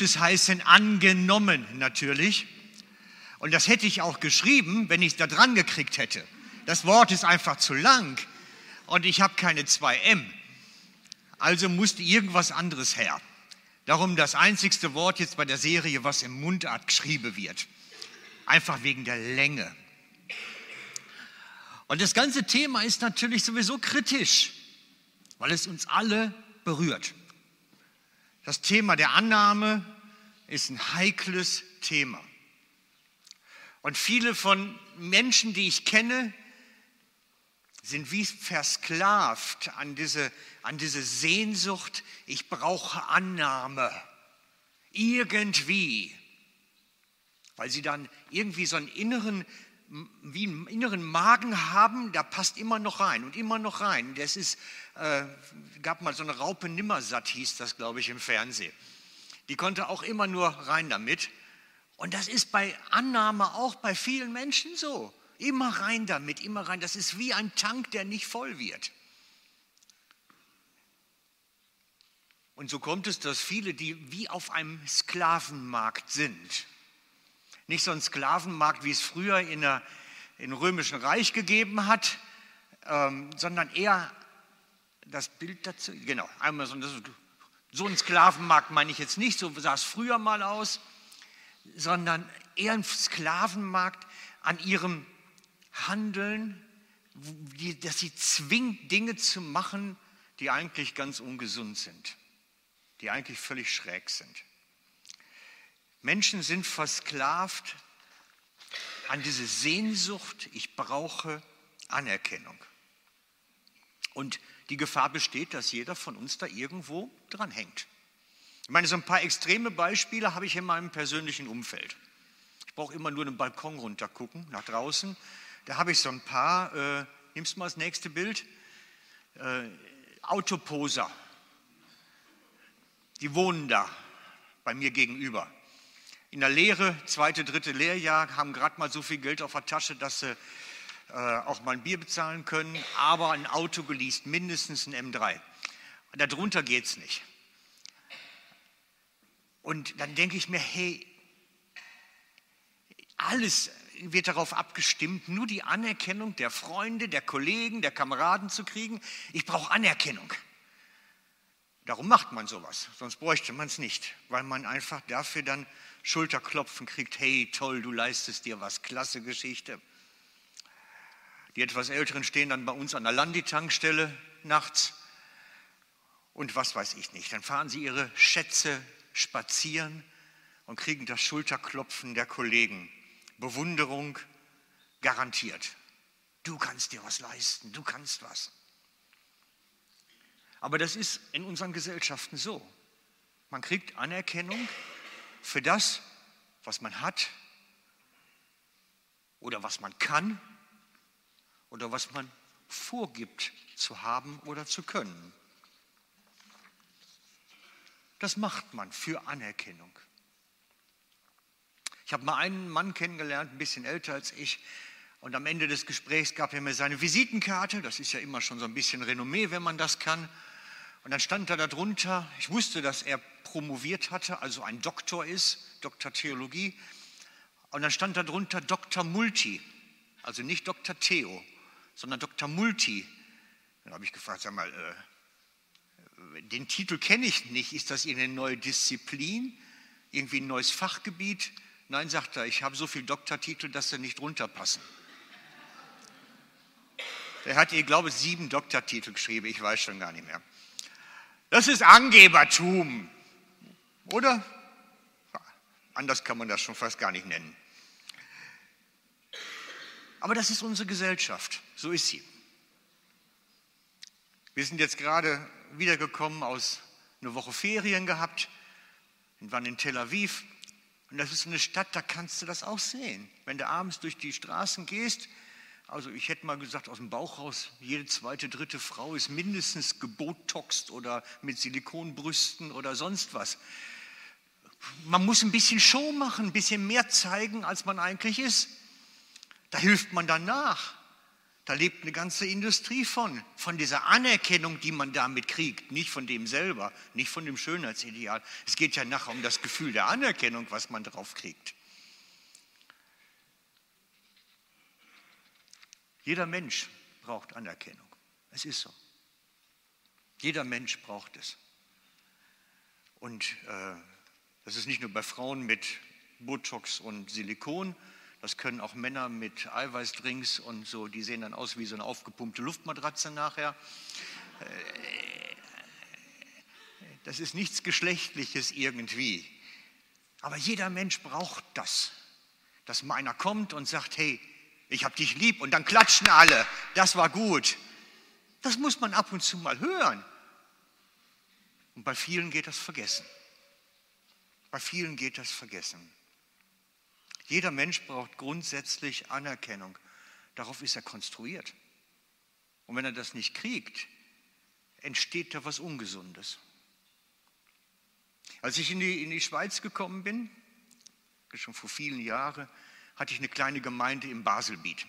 müsste es heißen, angenommen natürlich. Und das hätte ich auch geschrieben, wenn ich es da dran gekriegt hätte. Das Wort ist einfach zu lang und ich habe keine 2M. Also musste irgendwas anderes her. Darum das einzigste Wort jetzt bei der Serie, was im Mundart geschrieben wird. Einfach wegen der Länge. Und das ganze Thema ist natürlich sowieso kritisch, weil es uns alle berührt. Das Thema der Annahme ist ein heikles Thema. Und viele von Menschen, die ich kenne, sind wie versklavt an diese, an diese Sehnsucht, ich brauche Annahme. Irgendwie. Weil sie dann irgendwie so einen inneren, wie einen inneren Magen haben, da passt immer noch rein und immer noch rein. Das ist, äh, gab mal so eine Raupe Nimmersatt, hieß das, glaube ich, im Fernsehen. Die konnte auch immer nur rein damit. Und das ist bei Annahme auch bei vielen Menschen so. Immer rein damit, immer rein. Das ist wie ein Tank, der nicht voll wird. Und so kommt es, dass viele, die wie auf einem Sklavenmarkt sind, nicht so ein Sklavenmarkt, wie es früher in der, im Römischen Reich gegeben hat, ähm, sondern eher das Bild dazu, genau, einmal so, so ein Sklavenmarkt meine ich jetzt nicht, so sah es früher mal aus, sondern eher ein Sklavenmarkt an ihrem Handeln, die, dass sie zwingt, Dinge zu machen, die eigentlich ganz ungesund sind, die eigentlich völlig schräg sind. Menschen sind versklavt an diese Sehnsucht, ich brauche Anerkennung. Und die Gefahr besteht, dass jeder von uns da irgendwo dran hängt. Ich meine, so ein paar extreme Beispiele habe ich in meinem persönlichen Umfeld. Ich brauche immer nur den Balkon runtergucken, nach draußen. Da habe ich so ein paar, äh, nimmst du mal das nächste Bild, äh, Autoposer. Die wohnen da bei mir gegenüber. In der Lehre, zweite, dritte Lehrjahr, haben gerade mal so viel Geld auf der Tasche, dass sie äh, auch mal ein Bier bezahlen können, aber ein Auto geleast, mindestens ein M3. Darunter geht es nicht. Und dann denke ich mir, hey, alles wird darauf abgestimmt, nur die Anerkennung der Freunde, der Kollegen, der Kameraden zu kriegen. Ich brauche Anerkennung. Darum macht man sowas, sonst bräuchte man es nicht, weil man einfach dafür dann Schulterklopfen kriegt, hey toll, du leistest dir was, klasse Geschichte. Die etwas Älteren stehen dann bei uns an der Landi-Tankstelle nachts und was weiß ich nicht. Dann fahren sie ihre Schätze spazieren und kriegen das Schulterklopfen der Kollegen. Bewunderung garantiert. Du kannst dir was leisten, du kannst was. Aber das ist in unseren Gesellschaften so. Man kriegt Anerkennung für das, was man hat oder was man kann oder was man vorgibt zu haben oder zu können. Das macht man für Anerkennung. Ich habe mal einen Mann kennengelernt, ein bisschen älter als ich, und am Ende des Gesprächs gab er mir seine Visitenkarte. Das ist ja immer schon so ein bisschen Renommee, wenn man das kann. Und dann stand da darunter, ich wusste, dass er promoviert hatte, also ein Doktor ist, Doktor Theologie. Und dann stand da drunter Dr. Multi, also nicht Dr. Theo, sondern Dr. Multi. Dann habe ich gefragt, sag mal, äh, den Titel kenne ich nicht. Ist das irgendeine neue Disziplin? Irgendwie ein neues Fachgebiet? Nein, sagt er, ich habe so viele Doktortitel, dass sie nicht runterpassen. Er hat, ich glaube, sieben Doktortitel geschrieben, ich weiß schon gar nicht mehr. Das ist Angebertum, oder? Anders kann man das schon fast gar nicht nennen. Aber das ist unsere Gesellschaft, so ist sie. Wir sind jetzt gerade wiedergekommen aus einer Woche Ferien gehabt und waren in Tel Aviv und das ist eine Stadt, da kannst du das auch sehen. Wenn du abends durch die Straßen gehst, also ich hätte mal gesagt, aus dem Bauch raus, jede zweite, dritte Frau ist mindestens gebotoxt oder mit Silikonbrüsten oder sonst was. Man muss ein bisschen Show machen, ein bisschen mehr zeigen, als man eigentlich ist. Da hilft man dann nach. Da lebt eine ganze Industrie von, von dieser Anerkennung, die man damit kriegt, nicht von dem selber, nicht von dem Schönheitsideal. Es geht ja nachher um das Gefühl der Anerkennung, was man drauf kriegt. Jeder Mensch braucht Anerkennung. Es ist so. Jeder Mensch braucht es. Und äh, das ist nicht nur bei Frauen mit Botox und Silikon, das können auch Männer mit Eiweißdrinks und so, die sehen dann aus wie so eine aufgepumpte Luftmatratze nachher. Äh, das ist nichts Geschlechtliches irgendwie. Aber jeder Mensch braucht das, dass meiner kommt und sagt, hey, ich habe dich lieb und dann klatschen alle, das war gut. Das muss man ab und zu mal hören. Und bei vielen geht das vergessen. Bei vielen geht das vergessen. Jeder Mensch braucht grundsätzlich Anerkennung. Darauf ist er konstruiert. Und wenn er das nicht kriegt, entsteht da was Ungesundes. Als ich in die, in die Schweiz gekommen bin, schon vor vielen Jahren, hatte ich eine kleine Gemeinde im Baselbiet.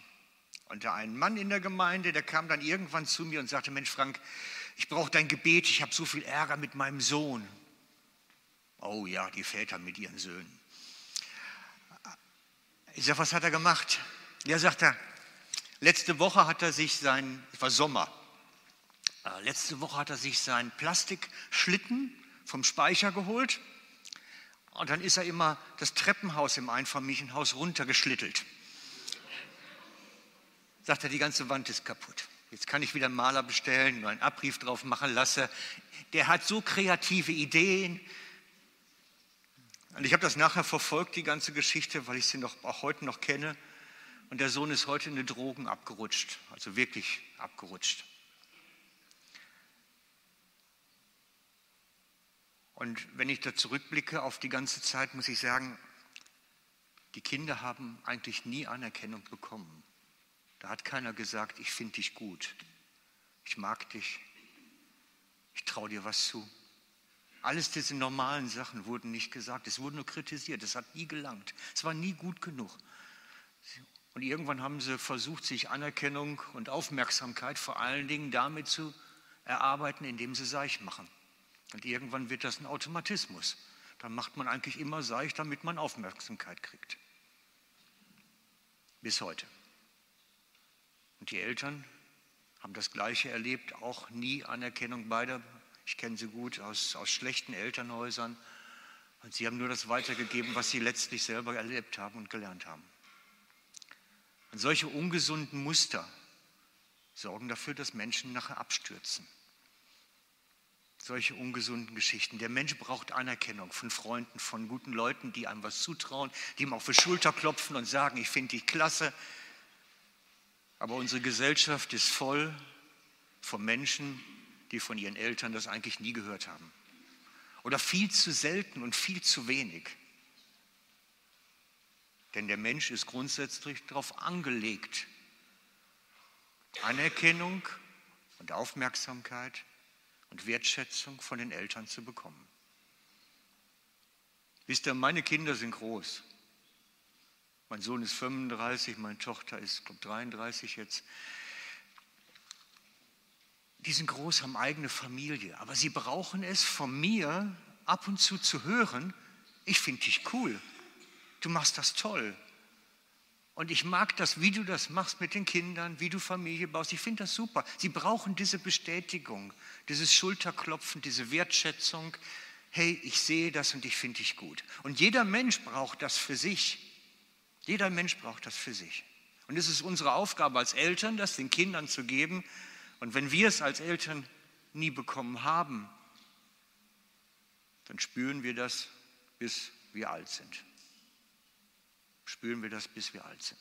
Und da ein Mann in der Gemeinde, der kam dann irgendwann zu mir und sagte, Mensch Frank, ich brauche dein Gebet, ich habe so viel Ärger mit meinem Sohn. Oh ja, die Väter mit ihren Söhnen. Ich sage, was hat er gemacht? Ja, sagt er, letzte Woche hat er sich sein, es war Sommer, äh, letzte Woche hat er sich seinen Plastikschlitten vom Speicher geholt und dann ist er immer das Treppenhaus im Einfamilienhaus runtergeschlittelt. Sagt er, die ganze Wand ist kaputt. Jetzt kann ich wieder einen Maler bestellen, nur einen Abrief drauf machen lassen. Der hat so kreative Ideen. Und ich habe das nachher verfolgt, die ganze Geschichte, weil ich sie noch, auch heute noch kenne. Und der Sohn ist heute in die Drogen abgerutscht, also wirklich abgerutscht. Und wenn ich da zurückblicke auf die ganze Zeit, muss ich sagen, die Kinder haben eigentlich nie Anerkennung bekommen. Da hat keiner gesagt, ich finde dich gut, ich mag dich, ich traue dir was zu. Alles diese normalen Sachen wurden nicht gesagt, es wurde nur kritisiert, es hat nie gelangt, es war nie gut genug. Und irgendwann haben sie versucht, sich Anerkennung und Aufmerksamkeit vor allen Dingen damit zu erarbeiten, indem sie Seich machen. Und irgendwann wird das ein Automatismus. Dann macht man eigentlich immer Seich, damit man Aufmerksamkeit kriegt. Bis heute. Und die Eltern haben das Gleiche erlebt, auch nie Anerkennung beider ich kenne sie gut aus, aus schlechten Elternhäusern. Und sie haben nur das weitergegeben, was sie letztlich selber erlebt haben und gelernt haben. Und solche ungesunden Muster sorgen dafür, dass Menschen nachher abstürzen. Solche ungesunden Geschichten. Der Mensch braucht Anerkennung von Freunden, von guten Leuten, die einem was zutrauen, die ihm auf die Schulter klopfen und sagen, ich finde dich klasse. Aber unsere Gesellschaft ist voll von Menschen, die von ihren Eltern das eigentlich nie gehört haben. Oder viel zu selten und viel zu wenig. Denn der Mensch ist grundsätzlich darauf angelegt, Anerkennung und Aufmerksamkeit und Wertschätzung von den Eltern zu bekommen. Wisst ihr, meine Kinder sind groß. Mein Sohn ist 35, meine Tochter ist, glaube 33 jetzt die sind groß, haben eigene Familie, aber sie brauchen es von mir ab und zu zu hören, ich finde dich cool, du machst das toll. Und ich mag das, wie du das machst mit den Kindern, wie du Familie baust. Ich finde das super. Sie brauchen diese Bestätigung, dieses Schulterklopfen, diese Wertschätzung. Hey, ich sehe das und ich finde dich gut. Und jeder Mensch braucht das für sich. Jeder Mensch braucht das für sich. Und es ist unsere Aufgabe als Eltern, das den Kindern zu geben, und wenn wir es als Eltern nie bekommen haben, dann spüren wir das, bis wir alt sind. Spüren wir das, bis wir alt sind.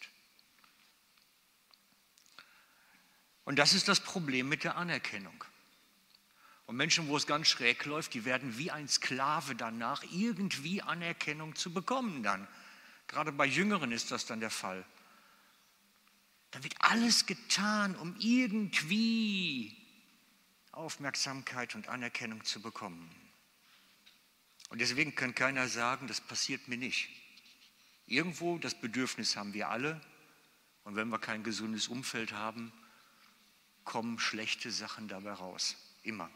Und das ist das Problem mit der Anerkennung. Und Menschen, wo es ganz schräg läuft, die werden wie ein Sklave danach, irgendwie Anerkennung zu bekommen dann. Gerade bei Jüngeren ist das dann der Fall. Da wird alles getan, um irgendwie Aufmerksamkeit und Anerkennung zu bekommen. Und deswegen kann keiner sagen, das passiert mir nicht. Irgendwo das Bedürfnis haben wir alle. Und wenn wir kein gesundes Umfeld haben, kommen schlechte Sachen dabei raus. Immer.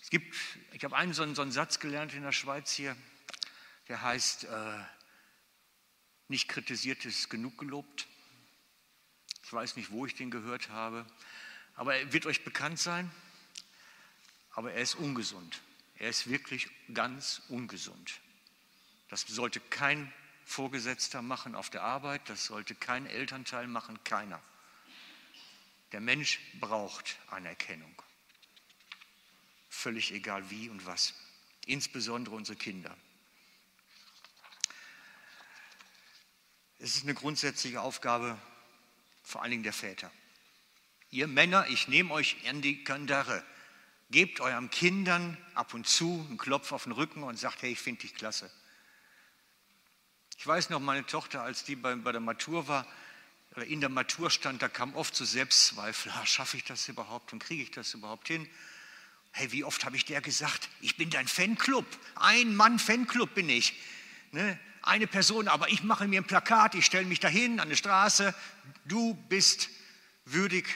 Es gibt, ich habe einen so, einen so einen Satz gelernt in der Schweiz hier, der heißt, äh, nicht kritisiert ist genug gelobt. Ich weiß nicht, wo ich den gehört habe, aber er wird euch bekannt sein. Aber er ist ungesund. Er ist wirklich ganz ungesund. Das sollte kein Vorgesetzter machen auf der Arbeit, das sollte kein Elternteil machen, keiner. Der Mensch braucht Anerkennung. Völlig egal wie und was. Insbesondere unsere Kinder. Es ist eine grundsätzliche Aufgabe, vor allen Dingen der Väter. Ihr Männer, ich nehme euch an die Kandare. Gebt euren Kindern ab und zu einen Klopf auf den Rücken und sagt, hey, ich finde dich klasse. Ich weiß noch, meine Tochter, als die bei, bei der Matur war, oder in der Matur stand, da kam oft so Selbstzweifel, schaffe ich das überhaupt und kriege ich das überhaupt hin? Hey, wie oft habe ich der gesagt, ich bin dein Fanclub, ein Mann Fanclub bin ich. Ne? Eine Person, aber ich mache mir ein Plakat, ich stelle mich dahin an die Straße, du bist würdig,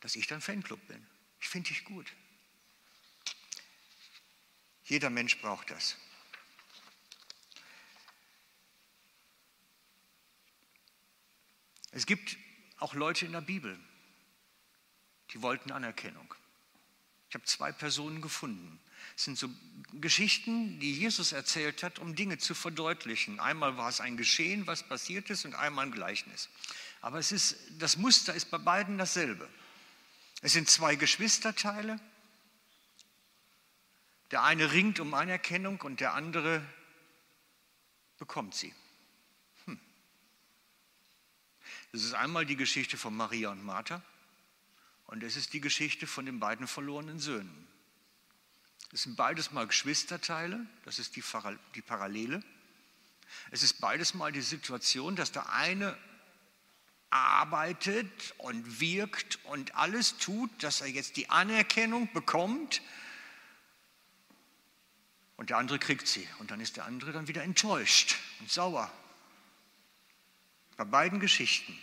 dass ich dein Fanclub bin. Ich finde dich gut. Jeder Mensch braucht das. Es gibt auch Leute in der Bibel, die wollten Anerkennung. Ich habe zwei Personen gefunden. Es sind so Geschichten, die Jesus erzählt hat, um Dinge zu verdeutlichen. Einmal war es ein Geschehen, was passiert ist, und einmal ein Gleichnis. Aber es ist, das Muster ist bei beiden dasselbe. Es sind zwei Geschwisterteile. Der eine ringt um Anerkennung und der andere bekommt sie. Das ist einmal die Geschichte von Maria und Martha und es ist die Geschichte von den beiden verlorenen Söhnen. Es sind beides mal Geschwisterteile, das ist die, die Parallele. Es ist beides mal die Situation, dass der eine arbeitet und wirkt und alles tut, dass er jetzt die Anerkennung bekommt und der andere kriegt sie und dann ist der andere dann wieder enttäuscht und sauer bei beiden Geschichten.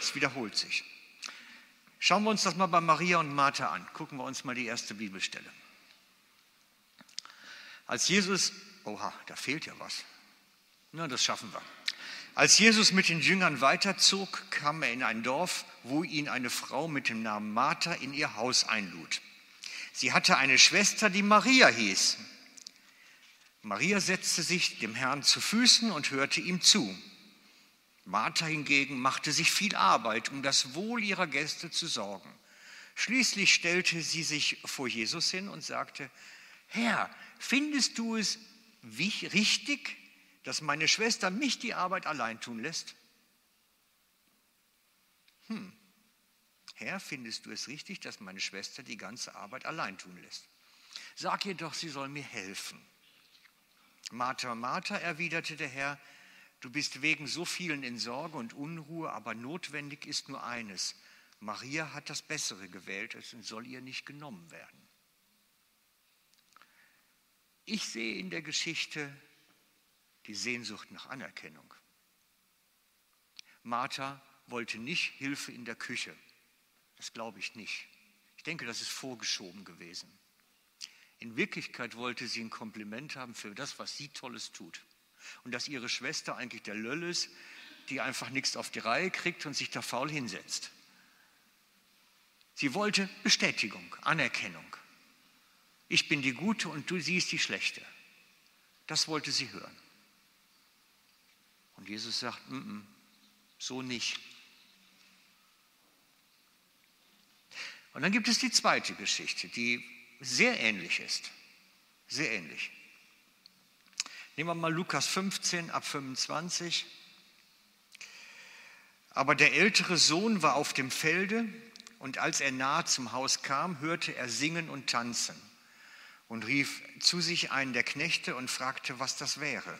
Es wiederholt sich. Schauen wir uns das mal bei Maria und Martha an. Gucken wir uns mal die erste Bibelstelle. Als Jesus, oha, da fehlt ja was. Na, das schaffen wir. Als Jesus mit den Jüngern weiterzog, kam er in ein Dorf, wo ihn eine Frau mit dem Namen Martha in ihr Haus einlud. Sie hatte eine Schwester, die Maria hieß. Maria setzte sich dem Herrn zu Füßen und hörte ihm zu. Martha hingegen machte sich viel Arbeit, um das Wohl ihrer Gäste zu sorgen. Schließlich stellte sie sich vor Jesus hin und sagte, Herr, findest du es richtig, dass meine Schwester mich die Arbeit allein tun lässt? Hm. Herr, findest du es richtig, dass meine Schwester die ganze Arbeit allein tun lässt? Sag ihr doch, sie soll mir helfen. Martha, Martha, erwiderte der Herr, Du bist wegen so vielen in Sorge und Unruhe, aber notwendig ist nur eines. Maria hat das Bessere gewählt, es soll ihr nicht genommen werden. Ich sehe in der Geschichte die Sehnsucht nach Anerkennung. Martha wollte nicht Hilfe in der Küche. Das glaube ich nicht. Ich denke, das ist vorgeschoben gewesen. In Wirklichkeit wollte sie ein Kompliment haben für das, was sie Tolles tut und dass ihre Schwester eigentlich der Löll ist, die einfach nichts auf die Reihe kriegt und sich da faul hinsetzt. Sie wollte Bestätigung, Anerkennung. Ich bin die Gute und du siehst die Schlechte. Das wollte sie hören. Und Jesus sagt, N -n, so nicht. Und dann gibt es die zweite Geschichte, die sehr ähnlich ist. Sehr ähnlich. Nehmen wir mal Lukas 15 ab 25. Aber der ältere Sohn war auf dem Felde und als er nahe zum Haus kam, hörte er singen und tanzen und rief zu sich einen der Knechte und fragte, was das wäre.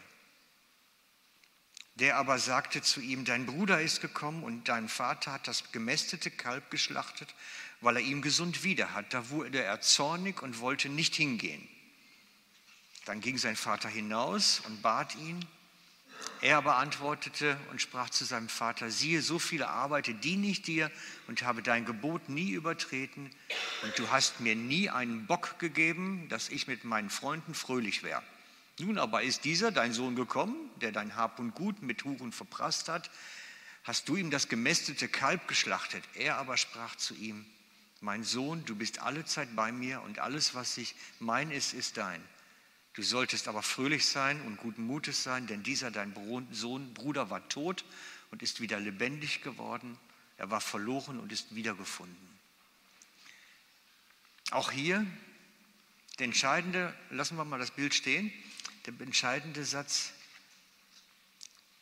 Der aber sagte zu ihm, dein Bruder ist gekommen und dein Vater hat das gemästete Kalb geschlachtet, weil er ihm gesund wieder hat. Da wurde er zornig und wollte nicht hingehen. Dann ging sein Vater hinaus und bat ihn. Er aber antwortete und sprach zu seinem Vater, siehe, so viele Arbeiter diene ich dir und habe dein Gebot nie übertreten und du hast mir nie einen Bock gegeben, dass ich mit meinen Freunden fröhlich wäre. Nun aber ist dieser, dein Sohn, gekommen, der dein Hab und Gut mit Huren verprasst hat. Hast du ihm das gemästete Kalb geschlachtet? Er aber sprach zu ihm, mein Sohn, du bist alle Zeit bei mir und alles, was ich mein ist, ist dein. Du solltest aber fröhlich sein und guten Mutes sein, denn dieser dein Sohn, Bruder, war tot und ist wieder lebendig geworden. Er war verloren und ist wiedergefunden. Auch hier der entscheidende, lassen wir mal das Bild stehen, der entscheidende Satz,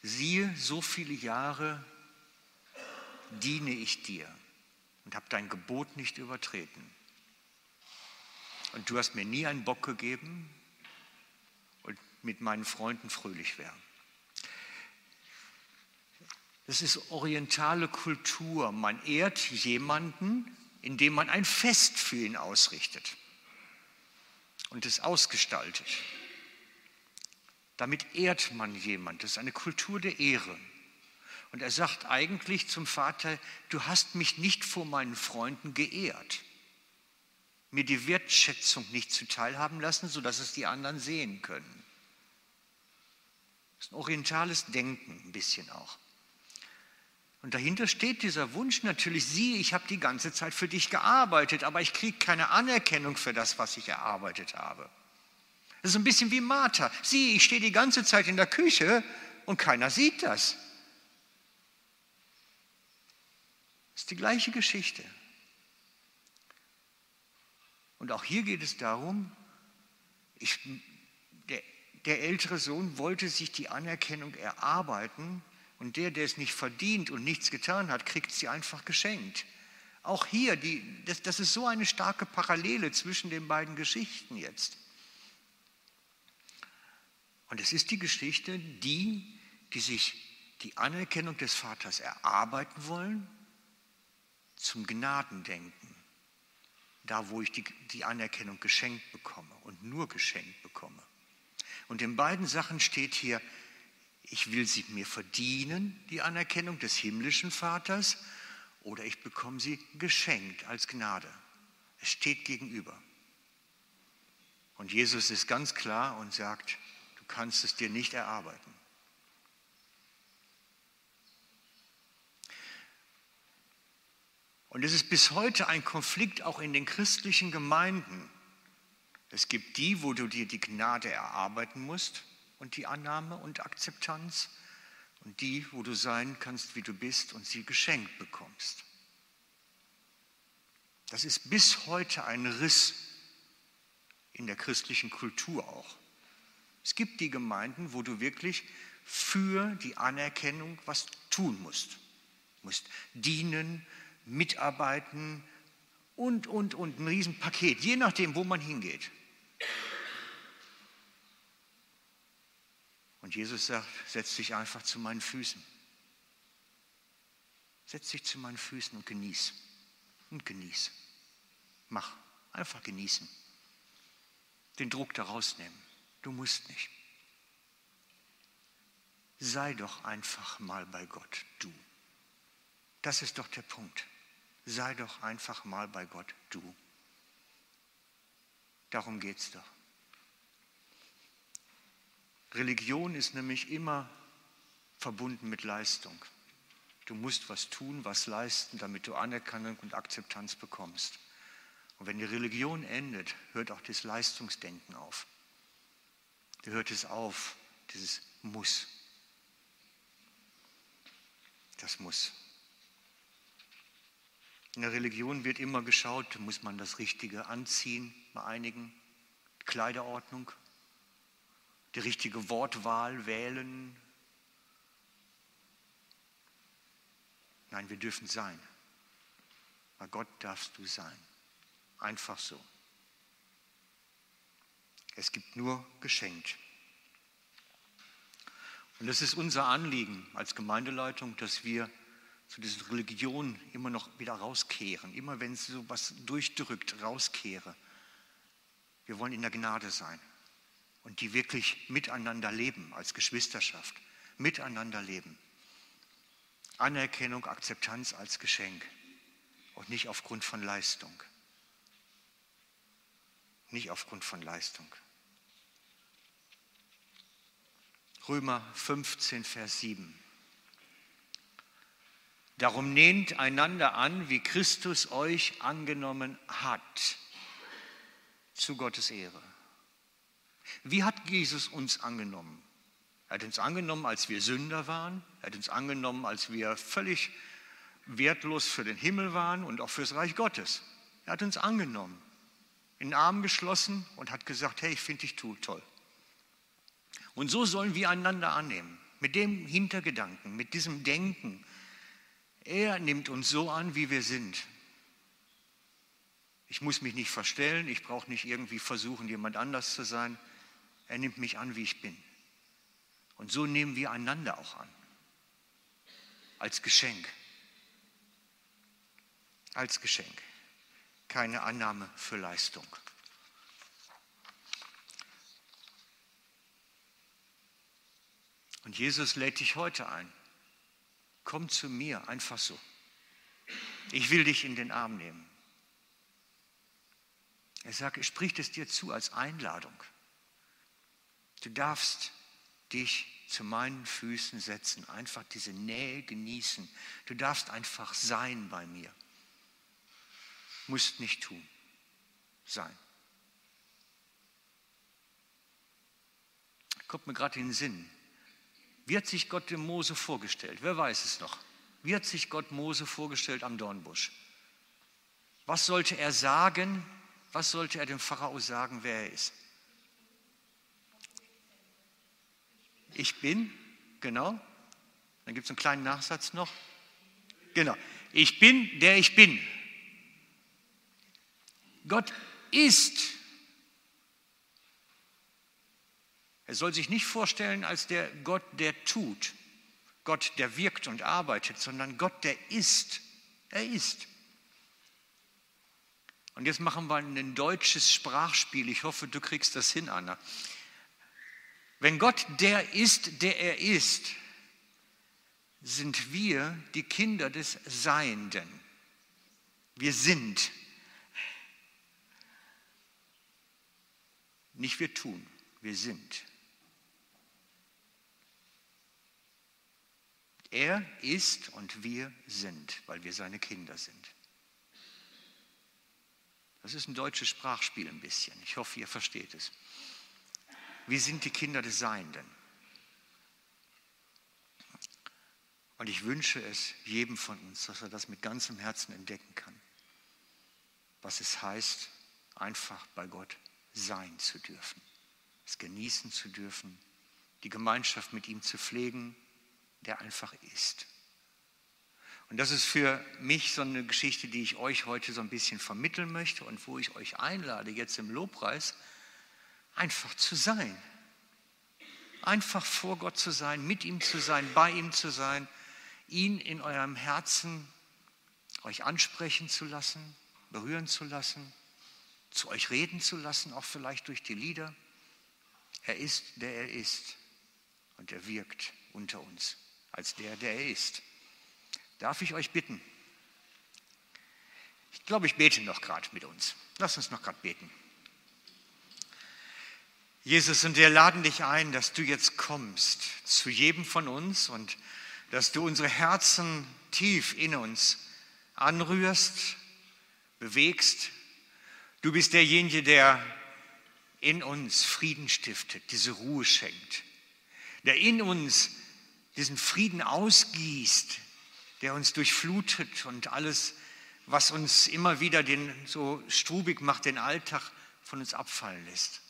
siehe, so viele Jahre diene ich dir und habe dein Gebot nicht übertreten. Und du hast mir nie einen Bock gegeben, mit meinen Freunden fröhlich wäre. Das ist orientale Kultur. Man ehrt jemanden, indem man ein Fest für ihn ausrichtet und es ausgestaltet. Damit ehrt man jemanden. Das ist eine Kultur der Ehre. Und er sagt eigentlich zum Vater, du hast mich nicht vor meinen Freunden geehrt, mir die Wertschätzung nicht zuteilhaben lassen, sodass es die anderen sehen können. Das ist ein orientales Denken, ein bisschen auch. Und dahinter steht dieser Wunsch natürlich, sieh, ich habe die ganze Zeit für dich gearbeitet, aber ich kriege keine Anerkennung für das, was ich erarbeitet habe. Das ist ein bisschen wie Martha. Sieh, ich stehe die ganze Zeit in der Küche und keiner sieht das. Das ist die gleiche Geschichte. Und auch hier geht es darum, ich der ältere Sohn wollte sich die Anerkennung erarbeiten und der, der es nicht verdient und nichts getan hat, kriegt sie einfach geschenkt. Auch hier, die, das, das ist so eine starke Parallele zwischen den beiden Geschichten jetzt. Und es ist die Geschichte, die, die sich die Anerkennung des Vaters erarbeiten wollen, zum Gnadendenken. Da, wo ich die, die Anerkennung geschenkt bekomme und nur geschenkt bekomme. Und in beiden Sachen steht hier, ich will sie mir verdienen, die Anerkennung des himmlischen Vaters, oder ich bekomme sie geschenkt als Gnade. Es steht gegenüber. Und Jesus ist ganz klar und sagt, du kannst es dir nicht erarbeiten. Und es ist bis heute ein Konflikt auch in den christlichen Gemeinden. Es gibt die, wo du dir die Gnade erarbeiten musst und die Annahme und Akzeptanz und die, wo du sein kannst, wie du bist und sie geschenkt bekommst. Das ist bis heute ein Riss in der christlichen Kultur auch. Es gibt die Gemeinden, wo du wirklich für die Anerkennung was tun musst. Du musst dienen, mitarbeiten und, und, und ein Riesenpaket, je nachdem, wo man hingeht. Und Jesus sagt, setz dich einfach zu meinen Füßen. Setz dich zu meinen Füßen und genieß. Und genieß. Mach. Einfach genießen. Den Druck da rausnehmen. Du musst nicht. Sei doch einfach mal bei Gott, du. Das ist doch der Punkt. Sei doch einfach mal bei Gott, du. Darum geht es doch. Religion ist nämlich immer verbunden mit Leistung. Du musst was tun, was leisten, damit du Anerkennung und Akzeptanz bekommst. Und wenn die Religion endet, hört auch das Leistungsdenken auf. Da hört es auf, dieses Muss. Das Muss. In der Religion wird immer geschaut, muss man das Richtige anziehen bei einigen, Kleiderordnung, die richtige Wortwahl wählen. Nein, wir dürfen sein. Bei Gott darfst du sein. Einfach so. Es gibt nur geschenkt. Und es ist unser Anliegen als Gemeindeleitung, dass wir zu dieser Religion immer noch wieder rauskehren. Immer wenn es so was durchdrückt, rauskehre. Wir wollen in der Gnade sein und die wirklich miteinander leben als Geschwisterschaft, miteinander leben. Anerkennung, Akzeptanz als Geschenk und nicht aufgrund von Leistung. Nicht aufgrund von Leistung. Römer 15, Vers 7. Darum nehmt einander an, wie Christus euch angenommen hat, zu Gottes Ehre. Wie hat Jesus uns angenommen? Er hat uns angenommen, als wir Sünder waren. Er hat uns angenommen, als wir völlig wertlos für den Himmel waren und auch fürs Reich Gottes. Er hat uns angenommen, in den Arm geschlossen und hat gesagt, hey, ich finde dich toll. Und so sollen wir einander annehmen, mit dem Hintergedanken, mit diesem Denken. Er nimmt uns so an, wie wir sind. Ich muss mich nicht verstellen, ich brauche nicht irgendwie versuchen, jemand anders zu sein. Er nimmt mich an, wie ich bin. Und so nehmen wir einander auch an. Als Geschenk. Als Geschenk. Keine Annahme für Leistung. Und Jesus lädt dich heute ein. Komm zu mir, einfach so. Ich will dich in den Arm nehmen. Er sagt, er spricht es dir zu als Einladung. Du darfst dich zu meinen Füßen setzen, einfach diese Nähe genießen. Du darfst einfach sein bei mir. Musst nicht tun, sein. Kommt mir gerade in den Sinn. Wie hat sich Gott dem Mose vorgestellt? Wer weiß es noch? Wie hat sich Gott Mose vorgestellt am Dornbusch? Was sollte er sagen? Was sollte er dem Pharao sagen, wer er ist? Ich bin, genau. Dann gibt es einen kleinen Nachsatz noch. Genau. Ich bin, der ich bin. Gott ist Er soll sich nicht vorstellen als der Gott, der tut, Gott, der wirkt und arbeitet, sondern Gott, der ist. Er ist. Und jetzt machen wir ein deutsches Sprachspiel. Ich hoffe, du kriegst das hin, Anna. Wenn Gott der ist, der er ist, sind wir die Kinder des Seienden. Wir sind. Nicht wir tun, wir sind. Er ist und wir sind, weil wir seine Kinder sind. Das ist ein deutsches Sprachspiel ein bisschen. Ich hoffe, ihr versteht es. Wir sind die Kinder des Seienden. Und ich wünsche es jedem von uns, dass er das mit ganzem Herzen entdecken kann, was es heißt, einfach bei Gott sein zu dürfen, es genießen zu dürfen, die Gemeinschaft mit ihm zu pflegen, der einfach ist. Und das ist für mich so eine Geschichte, die ich euch heute so ein bisschen vermitteln möchte und wo ich euch einlade, jetzt im Lobpreis, einfach zu sein. Einfach vor Gott zu sein, mit ihm zu sein, bei ihm zu sein, ihn in eurem Herzen euch ansprechen zu lassen, berühren zu lassen, zu euch reden zu lassen, auch vielleicht durch die Lieder. Er ist, der er ist und er wirkt unter uns als der, der er ist. Darf ich euch bitten? Ich glaube, ich bete noch gerade mit uns. Lass uns noch gerade beten. Jesus, und wir laden dich ein, dass du jetzt kommst zu jedem von uns und dass du unsere Herzen tief in uns anrührst, bewegst. Du bist derjenige, der in uns Frieden stiftet, diese Ruhe schenkt, der in uns diesen Frieden ausgießt, der uns durchflutet und alles, was uns immer wieder den, so strubig macht, den Alltag von uns abfallen lässt.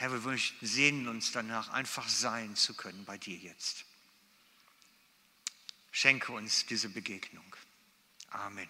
Herr, wir sehnen uns danach, einfach sein zu können bei dir jetzt. Schenke uns diese Begegnung. Amen.